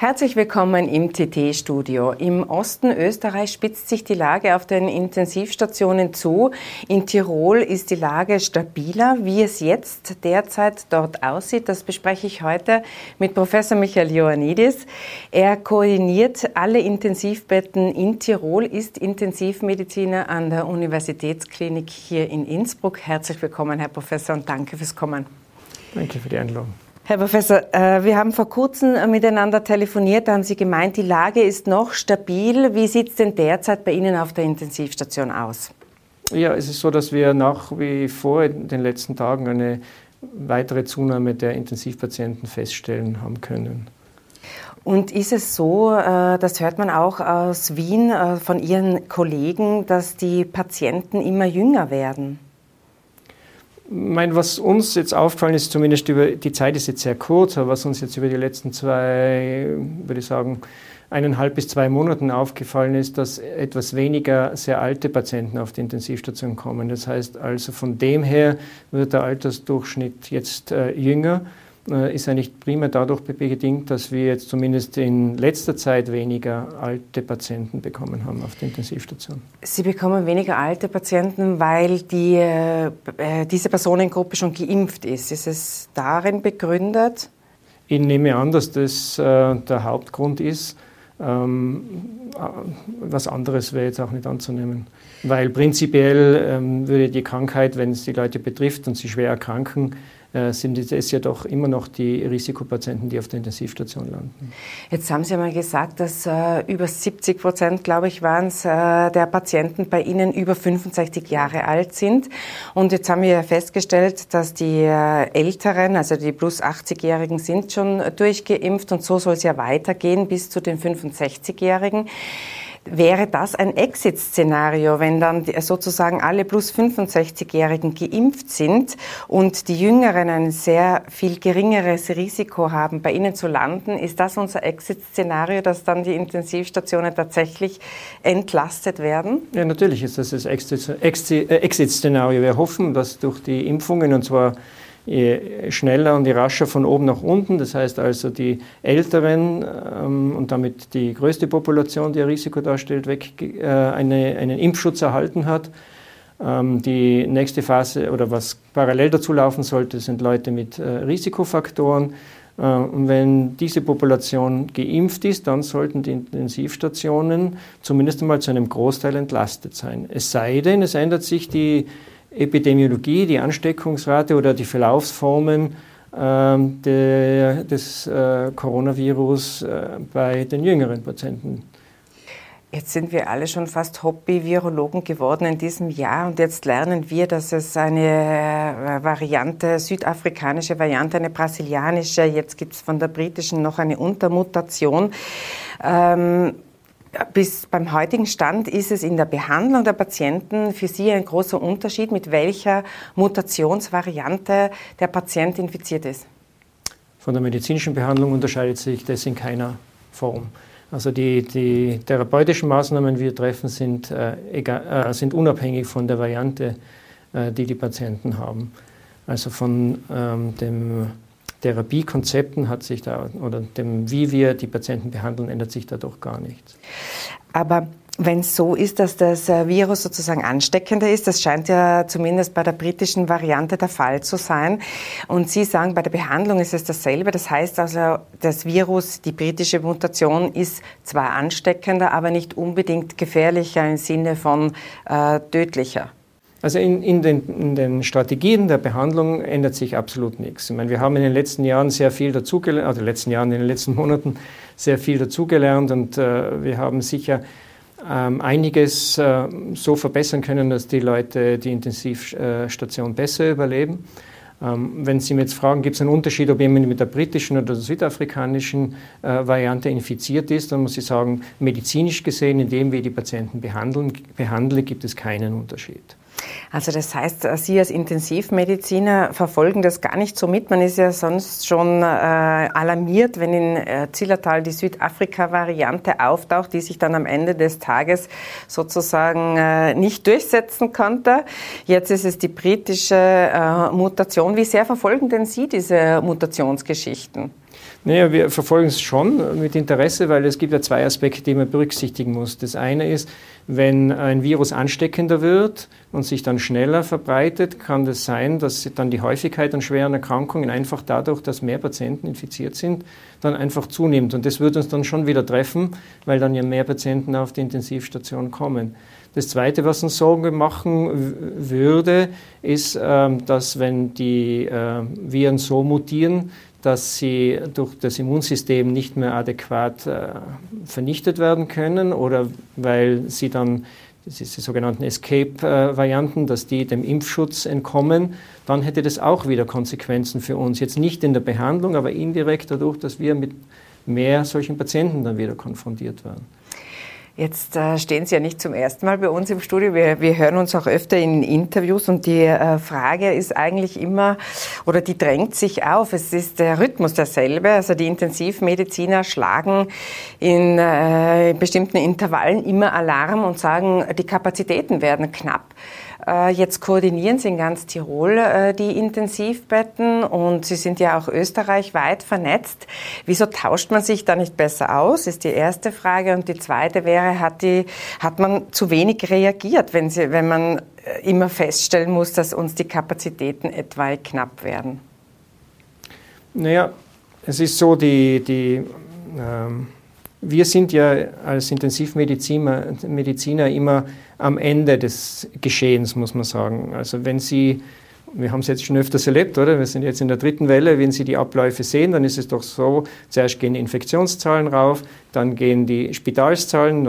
Herzlich willkommen im TT-Studio. Im Osten Österreichs spitzt sich die Lage auf den Intensivstationen zu. In Tirol ist die Lage stabiler. Wie es jetzt derzeit dort aussieht, das bespreche ich heute mit Professor Michael Ioannidis. Er koordiniert alle Intensivbetten in Tirol, ist Intensivmediziner an der Universitätsklinik hier in Innsbruck. Herzlich willkommen, Herr Professor, und danke fürs Kommen. Danke für die Einladung. Herr Professor, äh, wir haben vor kurzem miteinander telefoniert. Da haben Sie gemeint, die Lage ist noch stabil. Wie sieht es denn derzeit bei Ihnen auf der Intensivstation aus? Ja, es ist so, dass wir nach wie vor in den letzten Tagen eine weitere Zunahme der Intensivpatienten feststellen haben können. Und ist es so, äh, das hört man auch aus Wien äh, von Ihren Kollegen, dass die Patienten immer jünger werden? Mein, was uns jetzt aufgefallen ist, zumindest über die Zeit ist jetzt sehr kurz, aber was uns jetzt über die letzten zwei, würde ich sagen, eineinhalb bis zwei Monaten aufgefallen ist, dass etwas weniger sehr alte Patienten auf die Intensivstation kommen. Das heißt also von dem her wird der Altersdurchschnitt jetzt äh, jünger. Äh, ist eigentlich primär dadurch bedingt, dass wir jetzt zumindest in letzter Zeit weniger alte Patienten bekommen haben auf der Intensivstation. Sie bekommen weniger alte Patienten, weil die, äh, diese Personengruppe schon geimpft ist. Ist es darin begründet? Ich nehme an, dass das äh, der Hauptgrund ist. Ähm, äh, was anderes wäre jetzt auch nicht anzunehmen. Weil prinzipiell ähm, würde die Krankheit, wenn es die Leute betrifft und sie schwer erkranken, äh, sind es ja doch immer noch die Risikopatienten, die auf der Intensivstation landen. Jetzt haben Sie mal gesagt, dass äh, über 70 Prozent, glaube ich, waren es, äh, der Patienten bei Ihnen über 65 Jahre alt sind. Und jetzt haben wir festgestellt, dass die äh, Älteren, also die plus 80-Jährigen, sind schon durchgeimpft und so soll es ja weitergehen bis zu den 65-Jährigen. Wäre das ein Exit-Szenario, wenn dann sozusagen alle plus 65-Jährigen geimpft sind und die Jüngeren ein sehr viel geringeres Risiko haben, bei ihnen zu landen? Ist das unser Exit-Szenario, dass dann die Intensivstationen tatsächlich entlastet werden? Ja, natürlich ist das das Exit-Szenario. Wir hoffen, dass durch die Impfungen, und zwar je schneller und je rascher von oben nach unten. Das heißt also, die Älteren ähm, und damit die größte Population, die ein Risiko darstellt, weg, äh, eine, einen Impfschutz erhalten hat. Ähm, die nächste Phase oder was parallel dazu laufen sollte, sind Leute mit äh, Risikofaktoren. Äh, und wenn diese Population geimpft ist, dann sollten die Intensivstationen zumindest einmal zu einem Großteil entlastet sein. Es sei denn, es ändert sich die Epidemiologie, die Ansteckungsrate oder die Verlaufsformen ähm, der, des äh, Coronavirus äh, bei den jüngeren Patienten. Jetzt sind wir alle schon fast Hobby-Virologen geworden in diesem Jahr und jetzt lernen wir, dass es eine äh, Variante, südafrikanische Variante, eine brasilianische, jetzt gibt es von der britischen noch eine Untermutation. Ähm, bis beim heutigen Stand ist es in der Behandlung der Patienten für Sie ein großer Unterschied, mit welcher Mutationsvariante der Patient infiziert ist? Von der medizinischen Behandlung unterscheidet sich das in keiner Form. Also die, die therapeutischen Maßnahmen, die wir treffen, sind, äh, egal, äh, sind unabhängig von der Variante, äh, die die Patienten haben. Also von ähm, dem Therapiekonzepten hat sich da oder dem, wie wir die Patienten behandeln, ändert sich da doch gar nichts. Aber wenn es so ist, dass das äh, Virus sozusagen ansteckender ist, das scheint ja zumindest bei der britischen Variante der Fall zu sein. Und Sie sagen, bei der Behandlung ist es dasselbe. Das heißt also, das Virus, die britische Mutation ist zwar ansteckender, aber nicht unbedingt gefährlicher im Sinne von äh, tödlicher. Also in, in, den, in, den, Strategien der Behandlung ändert sich absolut nichts. Ich meine, wir haben in den letzten Jahren sehr viel dazugelernt, also in den letzten Jahren, in den letzten Monaten sehr viel dazugelernt und äh, wir haben sicher ähm, einiges äh, so verbessern können, dass die Leute die Intensivstation besser überleben. Ähm, wenn Sie mir jetzt fragen, gibt es einen Unterschied, ob jemand mit der britischen oder der südafrikanischen äh, Variante infiziert ist, dann muss ich sagen, medizinisch gesehen, indem wir die Patienten behandeln, behandeln gibt es keinen Unterschied. Also das heißt, Sie als Intensivmediziner verfolgen das gar nicht so mit. Man ist ja sonst schon äh, alarmiert, wenn in äh, Zillertal die Südafrika-Variante auftaucht, die sich dann am Ende des Tages sozusagen äh, nicht durchsetzen konnte. Jetzt ist es die britische äh, Mutation. Wie sehr verfolgen denn Sie diese Mutationsgeschichten? Naja, wir verfolgen es schon mit Interesse, weil es gibt ja zwei Aspekte, die man berücksichtigen muss. Das eine ist, wenn ein Virus ansteckender wird und sich dann schneller verbreitet, kann es das sein, dass dann die Häufigkeit an schweren Erkrankungen einfach dadurch, dass mehr Patienten infiziert sind, dann einfach zunimmt. Und das wird uns dann schon wieder treffen, weil dann ja mehr Patienten auf die Intensivstation kommen. Das Zweite, was uns Sorgen machen würde, ist, ähm, dass wenn die äh, Viren so mutieren, dass sie durch das Immunsystem nicht mehr adäquat äh, vernichtet werden können oder weil sie dann, das ist die sogenannten Escape-Varianten, dass die dem Impfschutz entkommen, dann hätte das auch wieder Konsequenzen für uns. Jetzt nicht in der Behandlung, aber indirekt dadurch, dass wir mit mehr solchen Patienten dann wieder konfrontiert werden. Jetzt äh, stehen Sie ja nicht zum ersten Mal bei uns im Studio. Wir, wir hören uns auch öfter in Interviews und die äh, Frage ist eigentlich immer, oder die drängt sich auf, es ist der Rhythmus derselbe. Also die Intensivmediziner schlagen in äh, bestimmten Intervallen immer Alarm und sagen, die Kapazitäten werden knapp. Äh, jetzt koordinieren Sie in ganz Tirol äh, die Intensivbetten und Sie sind ja auch österreichweit vernetzt. Wieso tauscht man sich da nicht besser aus, ist die erste Frage. Und die zweite wäre, hat, die, hat man zu wenig reagiert, wenn, Sie, wenn man äh, immer feststellen muss, dass uns die Kapazitäten etwa knapp werden? Naja, es ist so, die, die ähm wir sind ja als Intensivmediziner Mediziner immer am Ende des Geschehens, muss man sagen. Also wenn Sie, wir haben es jetzt schon öfters erlebt, oder? Wir sind jetzt in der dritten Welle, wenn Sie die Abläufe sehen, dann ist es doch so, zuerst gehen die Infektionszahlen rauf, dann gehen die Spitalszahlen,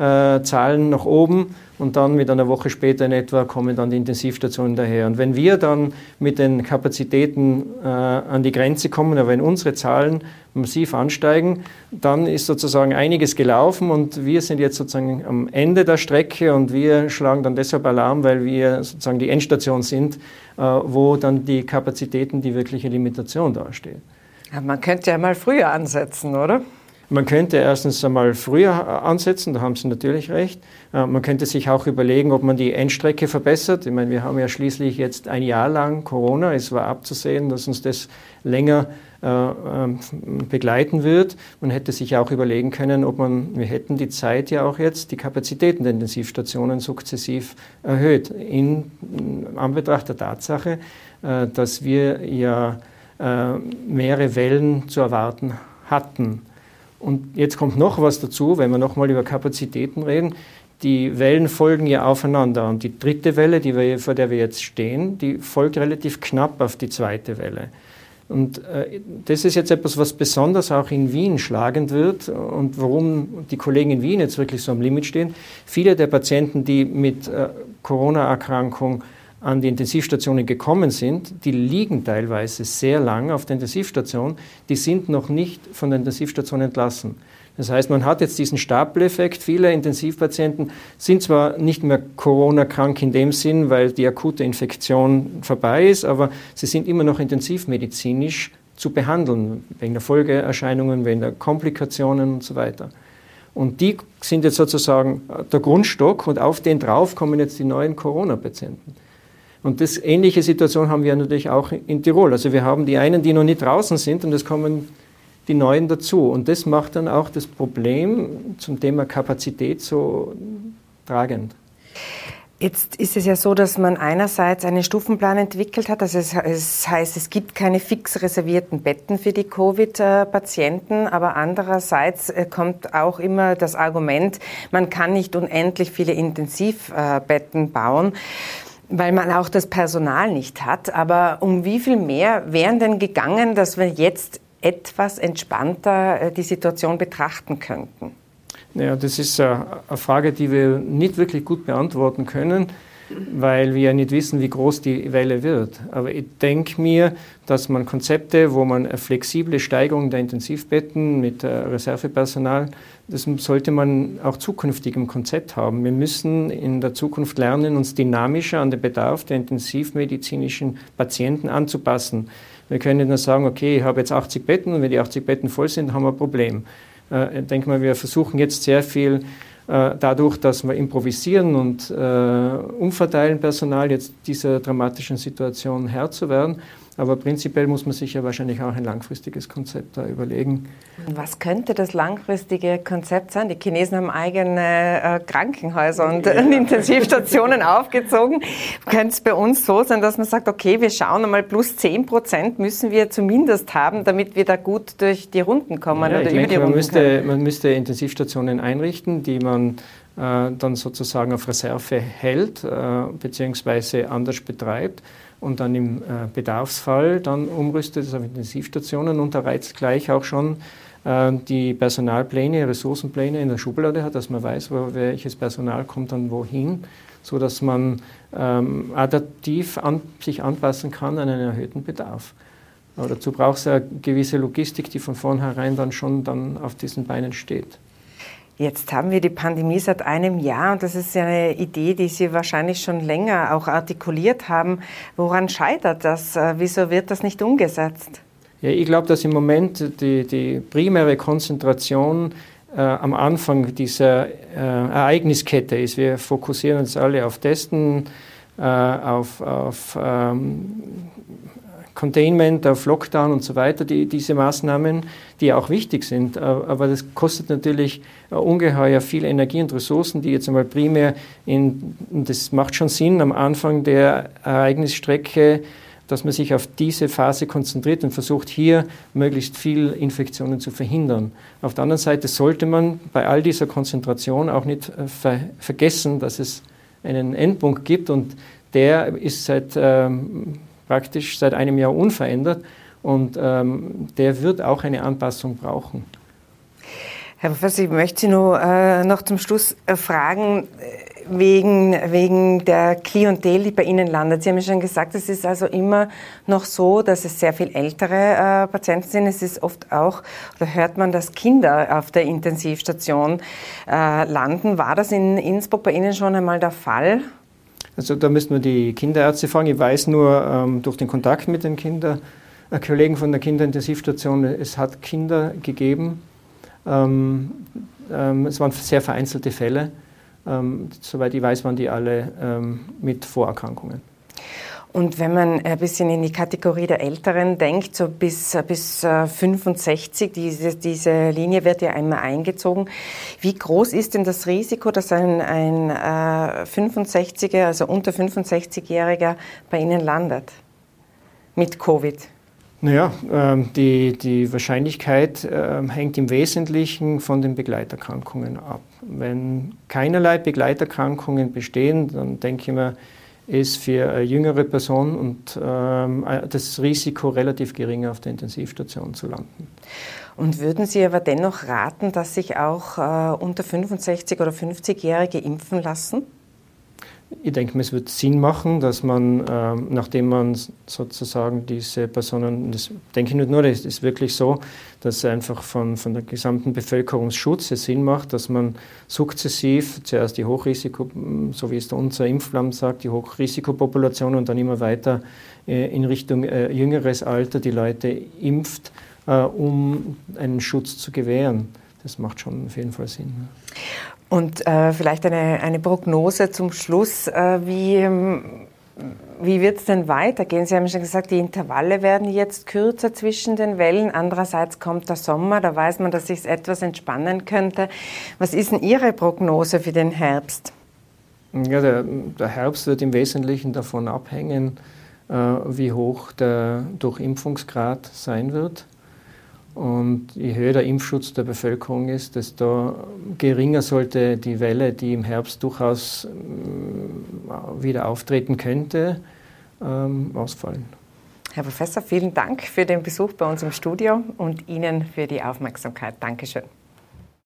Normalstationszahlen nach oben und dann mit einer Woche später in etwa kommen dann die Intensivstationen daher. Und wenn wir dann mit den Kapazitäten äh, an die Grenze kommen, aber wenn unsere Zahlen massiv ansteigen, dann ist sozusagen einiges gelaufen und wir sind jetzt sozusagen am Ende der Strecke und wir schlagen dann deshalb Alarm, weil wir sozusagen die Endstation sind, äh, wo dann die Kapazitäten die wirkliche Limitation dastehen. Ja, man könnte ja mal früher ansetzen, oder? Man könnte erstens einmal früher ansetzen, da haben Sie natürlich recht. Äh, man könnte sich auch überlegen, ob man die Endstrecke verbessert. Ich meine, wir haben ja schließlich jetzt ein Jahr lang Corona. Es war abzusehen, dass uns das länger äh, ähm, begleiten wird. Man hätte sich auch überlegen können, ob man, wir hätten die Zeit ja auch jetzt, die Kapazitäten der Intensivstationen sukzessiv erhöht. In Anbetracht der Tatsache, äh, dass wir ja mehrere Wellen zu erwarten hatten. Und jetzt kommt noch was dazu, wenn wir nochmal über Kapazitäten reden. Die Wellen folgen ja aufeinander. Und die dritte Welle, die wir, vor der wir jetzt stehen, die folgt relativ knapp auf die zweite Welle. Und äh, das ist jetzt etwas, was besonders auch in Wien schlagend wird und warum die Kollegen in Wien jetzt wirklich so am Limit stehen. Viele der Patienten, die mit äh, Corona-Erkrankung an die Intensivstationen gekommen sind, die liegen teilweise sehr lang auf der Intensivstation, die sind noch nicht von der Intensivstation entlassen. Das heißt, man hat jetzt diesen Stapeleffekt. Viele Intensivpatienten sind zwar nicht mehr Corona-krank in dem Sinn, weil die akute Infektion vorbei ist, aber sie sind immer noch intensivmedizinisch zu behandeln, wegen der Folgeerscheinungen, wegen der Komplikationen und so weiter. Und die sind jetzt sozusagen der Grundstock und auf den drauf kommen jetzt die neuen Corona-Patienten. Und das ähnliche Situation haben wir natürlich auch in Tirol. Also wir haben die einen, die noch nicht draußen sind und es kommen die neuen dazu. Und das macht dann auch das Problem zum Thema Kapazität so tragend. Jetzt ist es ja so, dass man einerseits einen Stufenplan entwickelt hat. Also es, heißt, es gibt keine fix reservierten Betten für die Covid-Patienten, aber andererseits äh, kommt auch immer das Argument, man kann nicht unendlich viele Intensivbetten bauen weil man auch das Personal nicht hat. Aber um wie viel mehr wären denn gegangen, dass wir jetzt etwas entspannter äh, die Situation betrachten könnten? Naja, das ist eine Frage, die wir nicht wirklich gut beantworten können weil wir ja nicht wissen, wie groß die Welle wird. Aber ich denke mir, dass man Konzepte, wo man eine flexible Steigerung der Intensivbetten mit äh, Reservepersonal, das sollte man auch zukünftig im Konzept haben. Wir müssen in der Zukunft lernen, uns dynamischer an den Bedarf der intensivmedizinischen Patienten anzupassen. Wir können nicht nur sagen, okay, ich habe jetzt 80 Betten und wenn die 80 Betten voll sind, haben wir ein Problem. Äh, ich denke mal, wir versuchen jetzt sehr viel äh, dadurch, dass wir improvisieren und äh, umverteilen Personal, jetzt dieser dramatischen Situation Herr zu werden. Aber prinzipiell muss man sich ja wahrscheinlich auch ein langfristiges Konzept da überlegen. Was könnte das langfristige Konzept sein? Die Chinesen haben eigene äh, Krankenhäuser und ja. Intensivstationen aufgezogen. Könnte es bei uns so sein, dass man sagt, okay, wir schauen einmal plus 10 Prozent müssen wir zumindest haben, damit wir da gut durch die Runden kommen ja, oder über denke, die Runden man müsste, man müsste Intensivstationen einrichten, die man äh, dann sozusagen auf Reserve hält äh, bzw. anders betreibt und dann im äh, Bedarfsfall dann umrüstet es auf Intensivstationen und da reizt gleich auch schon äh, die Personalpläne, Ressourcenpläne in der Schublade hat, dass man weiß, wo, welches Personal kommt dann wohin, sodass man ähm, adaptiv an, sich anpassen kann an einen erhöhten Bedarf. Aber dazu braucht es eine gewisse Logistik, die von vornherein dann schon dann auf diesen Beinen steht. Jetzt haben wir die Pandemie seit einem Jahr und das ist eine Idee, die Sie wahrscheinlich schon länger auch artikuliert haben. Woran scheitert das? Äh, wieso wird das nicht umgesetzt? Ja, ich glaube, dass im Moment die, die primäre Konzentration äh, am Anfang dieser äh, Ereigniskette ist. Wir fokussieren uns alle auf Testen, äh, auf, auf ähm, Containment, auf Lockdown und so weiter, die, diese Maßnahmen, die auch wichtig sind. Aber das kostet natürlich ungeheuer viel Energie und Ressourcen, die jetzt einmal primär in, das macht schon Sinn, am Anfang der Ereignisstrecke dass man sich auf diese Phase konzentriert und versucht, hier möglichst viel Infektionen zu verhindern. Auf der anderen Seite sollte man bei all dieser Konzentration auch nicht äh, ver vergessen, dass es einen Endpunkt gibt und der ist seit ähm, praktisch seit einem Jahr unverändert und ähm, der wird auch eine Anpassung brauchen. Herr Professor, ich möchte Sie nur, äh, noch zum Schluss äh, fragen, äh, wegen, wegen der Klientel, die bei Ihnen landet. Sie haben ja schon gesagt, es ist also immer noch so, dass es sehr viel ältere äh, Patienten sind. Es ist oft auch, da hört man, dass Kinder auf der Intensivstation äh, landen. War das in Innsbruck bei Ihnen schon einmal der Fall? Also da müssten wir die Kinderärzte fragen. Ich weiß nur ähm, durch den Kontakt mit den Kindern, äh, Kollegen von der Kinderintensivstation, es hat Kinder gegeben. Ähm, ähm, es waren sehr vereinzelte Fälle. Ähm, soweit ich weiß, waren die alle ähm, mit Vorerkrankungen. Und wenn man ein bisschen in die Kategorie der Älteren denkt, so bis, bis 65, äh, diese, diese Linie wird ja einmal eingezogen. Wie groß ist denn das Risiko, dass ein, ein äh, 65er, also unter 65-Jähriger bei Ihnen landet mit Covid? Naja, ähm, die, die Wahrscheinlichkeit ähm, hängt im Wesentlichen von den Begleiterkrankungen ab. Wenn keinerlei Begleiterkrankungen bestehen, dann denke ich mir, ist für eine jüngere Person und ähm, das Risiko relativ gering, auf der Intensivstation zu landen. Und würden Sie aber dennoch raten, dass sich auch äh, unter 65 oder 50-Jährige impfen lassen? Ich denke, es wird Sinn machen, dass man, ähm, nachdem man sozusagen diese Personen, das denke ich nicht nur, das ist wirklich so, dass einfach von, von der gesamten Bevölkerungsschutz es Sinn macht, dass man sukzessiv zuerst die Hochrisiko, so wie es unser Impfplan sagt, die Hochrisikopopulation und dann immer weiter äh, in Richtung äh, jüngeres Alter die Leute impft, äh, um einen Schutz zu gewähren. Das macht schon auf jeden Fall Sinn. Und äh, vielleicht eine, eine Prognose zum Schluss. Äh, wie ähm, wie wird es denn weitergehen? Sie haben schon gesagt, die Intervalle werden jetzt kürzer zwischen den Wellen. Andererseits kommt der Sommer, da weiß man, dass sich etwas entspannen könnte. Was ist denn Ihre Prognose für den Herbst? Ja, der, der Herbst wird im Wesentlichen davon abhängen, äh, wie hoch der Durchimpfungsgrad sein wird. Und je höher der Impfschutz der Bevölkerung ist, desto geringer sollte die Welle, die im Herbst durchaus äh, wieder auftreten könnte, ähm, ausfallen. Herr Professor, vielen Dank für den Besuch bei uns im Studio und Ihnen für die Aufmerksamkeit. Dankeschön.